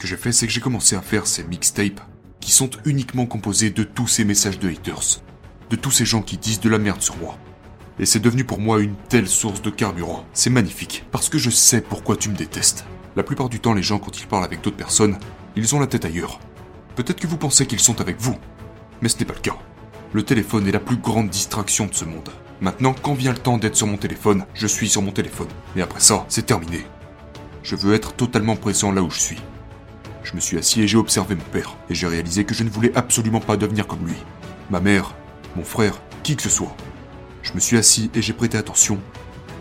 que j'ai fait, c'est que j'ai commencé à faire ces mixtapes qui sont uniquement composés de tous ces messages de haters, de tous ces gens qui disent de la merde sur moi. Et c'est devenu pour moi une telle source de carburant. C'est magnifique, parce que je sais pourquoi tu me détestes. La plupart du temps, les gens, quand ils parlent avec d'autres personnes, ils ont la tête ailleurs. Peut-être que vous pensez qu'ils sont avec vous, mais ce n'est pas le cas. Le téléphone est la plus grande distraction de ce monde. Maintenant, quand vient le temps d'être sur mon téléphone, je suis sur mon téléphone. Mais après ça, c'est terminé. Je veux être totalement présent là où je suis. Je me suis assis et j'ai observé mon père, et j'ai réalisé que je ne voulais absolument pas devenir comme lui. Ma mère, mon frère, qui que ce soit. Je me suis assis et j'ai prêté attention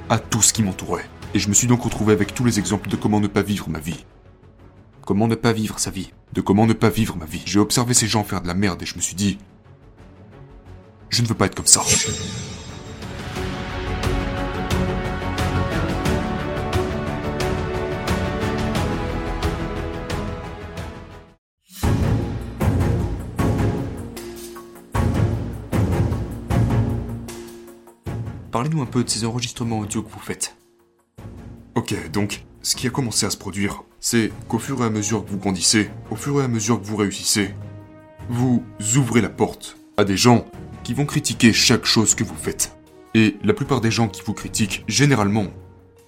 à tout ce qui m'entourait. Et je me suis donc retrouvé avec tous les exemples de comment ne pas vivre ma vie. Comment ne pas vivre sa vie. De comment ne pas vivre ma vie. J'ai observé ces gens faire de la merde et je me suis dit... Je ne veux pas être comme ça. Parlez-nous un peu de ces enregistrements audio que vous faites. Ok, donc, ce qui a commencé à se produire, c'est qu'au fur et à mesure que vous grandissez, au fur et à mesure que vous réussissez, vous ouvrez la porte à des gens qui vont critiquer chaque chose que vous faites. Et la plupart des gens qui vous critiquent, généralement,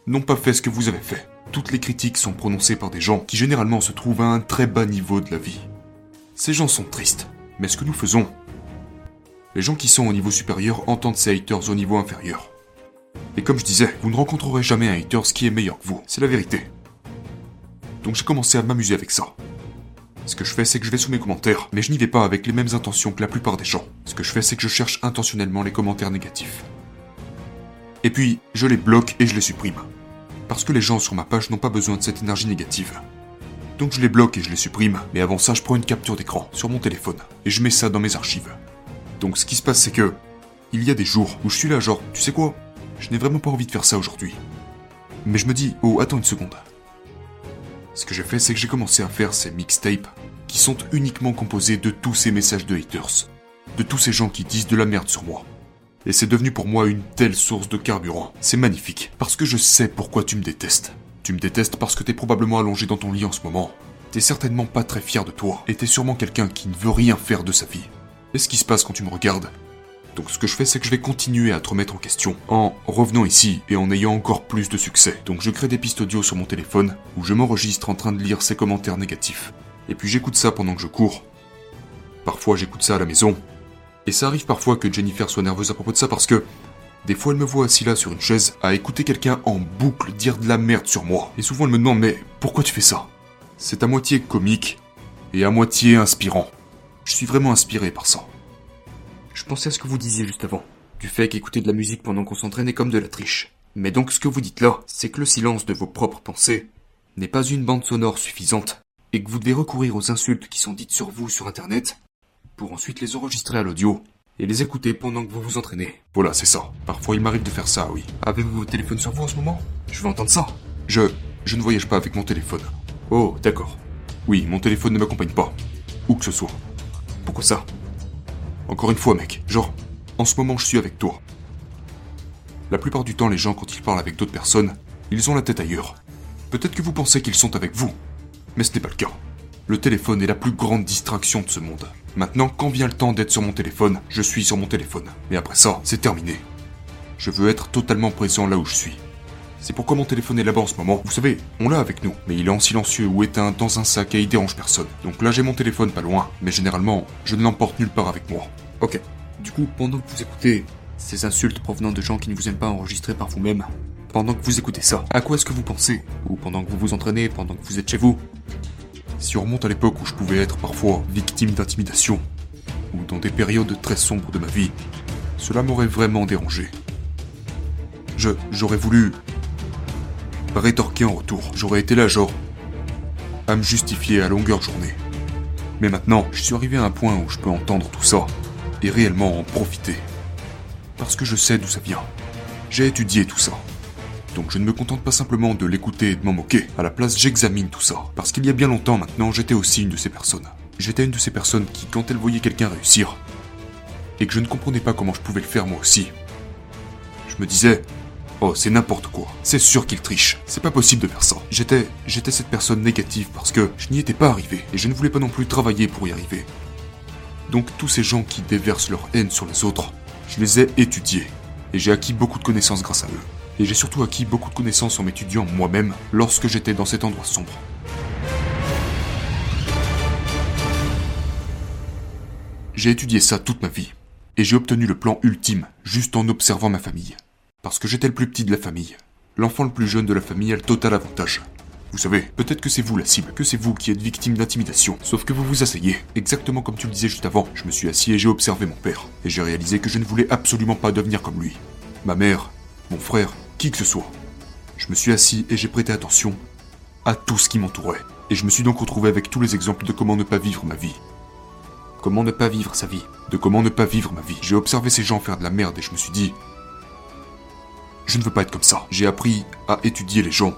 n'ont pas fait ce que vous avez fait. Toutes les critiques sont prononcées par des gens qui généralement se trouvent à un très bas niveau de la vie. Ces gens sont tristes, mais ce que nous faisons, les gens qui sont au niveau supérieur entendent ces haters au niveau inférieur. Et comme je disais, vous ne rencontrerez jamais un haters qui est meilleur que vous, c'est la vérité. Donc j'ai commencé à m'amuser avec ça. Ce que je fais, c'est que je vais sous mes commentaires, mais je n'y vais pas avec les mêmes intentions que la plupart des gens. Ce que je fais, c'est que je cherche intentionnellement les commentaires négatifs. Et puis, je les bloque et je les supprime. Parce que les gens sur ma page n'ont pas besoin de cette énergie négative. Donc je les bloque et je les supprime, mais avant ça, je prends une capture d'écran sur mon téléphone et je mets ça dans mes archives. Donc ce qui se passe, c'est que il y a des jours où je suis là, genre, tu sais quoi? Je n'ai vraiment pas envie de faire ça aujourd'hui. Mais je me dis, oh, attends une seconde. Ce que j'ai fait, c'est que j'ai commencé à faire ces mixtapes qui sont uniquement composés de tous ces messages de haters, de tous ces gens qui disent de la merde sur moi. Et c'est devenu pour moi une telle source de carburant. C'est magnifique, parce que je sais pourquoi tu me détestes. Tu me détestes parce que t'es probablement allongé dans ton lit en ce moment. T'es certainement pas très fier de toi, et t'es sûrement quelqu'un qui ne veut rien faire de sa vie. Et ce qui se passe quand tu me regardes donc ce que je fais, c'est que je vais continuer à te remettre en question en revenant ici et en ayant encore plus de succès. Donc je crée des pistes audio sur mon téléphone où je m'enregistre en train de lire ces commentaires négatifs. Et puis j'écoute ça pendant que je cours. Parfois j'écoute ça à la maison. Et ça arrive parfois que Jennifer soit nerveuse à propos de ça parce que des fois elle me voit assis là sur une chaise à écouter quelqu'un en boucle dire de la merde sur moi. Et souvent elle me demande mais pourquoi tu fais ça? C'est à moitié comique et à moitié inspirant. Je suis vraiment inspiré par ça. Je pensais à ce que vous disiez juste avant, du fait qu'écouter de la musique pendant qu'on s'entraîne est comme de la triche. Mais donc ce que vous dites là, c'est que le silence de vos propres pensées n'est pas une bande sonore suffisante, et que vous devez recourir aux insultes qui sont dites sur vous sur Internet, pour ensuite les enregistrer à l'audio, et les écouter pendant que vous vous entraînez. Voilà, c'est ça. Parfois il m'arrive de faire ça, oui. Avez-vous votre téléphone sur vous en ce moment? Je veux entendre ça. Je... je ne voyage pas avec mon téléphone. Oh, d'accord. Oui, mon téléphone ne m'accompagne pas. Où que ce soit. Pourquoi ça encore une fois, mec, genre, en ce moment je suis avec toi. La plupart du temps, les gens, quand ils parlent avec d'autres personnes, ils ont la tête ailleurs. Peut-être que vous pensez qu'ils sont avec vous, mais ce n'est pas le cas. Le téléphone est la plus grande distraction de ce monde. Maintenant, quand vient le temps d'être sur mon téléphone, je suis sur mon téléphone. Mais après ça, c'est terminé. Je veux être totalement présent là où je suis. C'est pourquoi mon téléphone est là-bas en ce moment. Vous savez, on l'a avec nous, mais il est en silencieux ou éteint dans un sac et il dérange personne. Donc là j'ai mon téléphone pas loin, mais généralement, je ne l'emporte nulle part avec moi. Ok. Du coup, pendant que vous écoutez ces insultes provenant de gens qui ne vous aiment pas enregistrer par vous-même, pendant que vous écoutez ça, à quoi est-ce que vous pensez? Ou pendant que vous vous entraînez, pendant que vous êtes chez vous? Si on remonte à l'époque où je pouvais être parfois victime d'intimidation, ou dans des périodes très sombres de ma vie, cela m'aurait vraiment dérangé. Je, j'aurais voulu rétorquer en retour. J'aurais été là, genre, à me justifier à longueur journée. Mais maintenant, je suis arrivé à un point où je peux entendre tout ça et réellement en profiter. Parce que je sais d'où ça vient. J'ai étudié tout ça. Donc je ne me contente pas simplement de l'écouter et de m'en moquer. À la place, j'examine tout ça. Parce qu'il y a bien longtemps maintenant, j'étais aussi une de ces personnes. J'étais une de ces personnes qui, quand elles voyaient quelqu'un réussir, et que je ne comprenais pas comment je pouvais le faire moi aussi, je me disais, Oh, c'est n'importe quoi. C'est sûr qu'il triche. C'est pas possible de faire ça. J'étais, j'étais cette personne négative parce que je n'y étais pas arrivé et je ne voulais pas non plus travailler pour y arriver. Donc tous ces gens qui déversent leur haine sur les autres, je les ai étudiés et j'ai acquis beaucoup de connaissances grâce à eux. Et j'ai surtout acquis beaucoup de connaissances en m'étudiant moi-même lorsque j'étais dans cet endroit sombre. J'ai étudié ça toute ma vie, et j'ai obtenu le plan ultime juste en observant ma famille. Parce que j'étais le plus petit de la famille. L'enfant le plus jeune de la famille a le total avantage. Vous savez, peut-être que c'est vous la cible, que c'est vous qui êtes victime d'intimidation. Sauf que vous vous asseyez, exactement comme tu le disais juste avant. Je me suis assis et j'ai observé mon père. Et j'ai réalisé que je ne voulais absolument pas devenir comme lui. Ma mère, mon frère, qui que ce soit. Je me suis assis et j'ai prêté attention à tout ce qui m'entourait. Et je me suis donc retrouvé avec tous les exemples de comment ne pas vivre ma vie. Comment ne pas vivre sa vie De comment ne pas vivre ma vie. J'ai observé ces gens faire de la merde et je me suis dit... Je ne veux pas être comme ça. J'ai appris à étudier les gens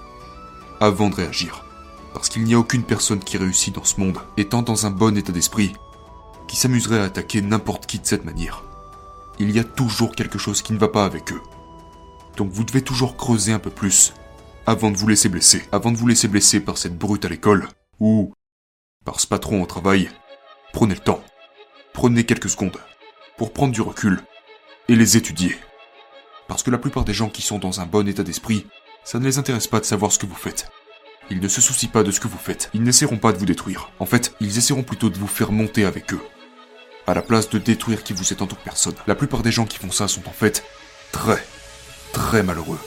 avant de réagir. Parce qu'il n'y a aucune personne qui réussit dans ce monde, étant dans un bon état d'esprit, qui s'amuserait à attaquer n'importe qui de cette manière. Il y a toujours quelque chose qui ne va pas avec eux. Donc vous devez toujours creuser un peu plus avant de vous laisser blesser. Avant de vous laisser blesser par cette brute à l'école ou par ce patron au travail, prenez le temps. Prenez quelques secondes pour prendre du recul et les étudier. Parce que la plupart des gens qui sont dans un bon état d'esprit, ça ne les intéresse pas de savoir ce que vous faites. Ils ne se soucient pas de ce que vous faites. Ils n'essaieront pas de vous détruire. En fait, ils essaieront plutôt de vous faire monter avec eux. À la place de détruire qui vous êtes en tant que personne. La plupart des gens qui font ça sont en fait très, très malheureux.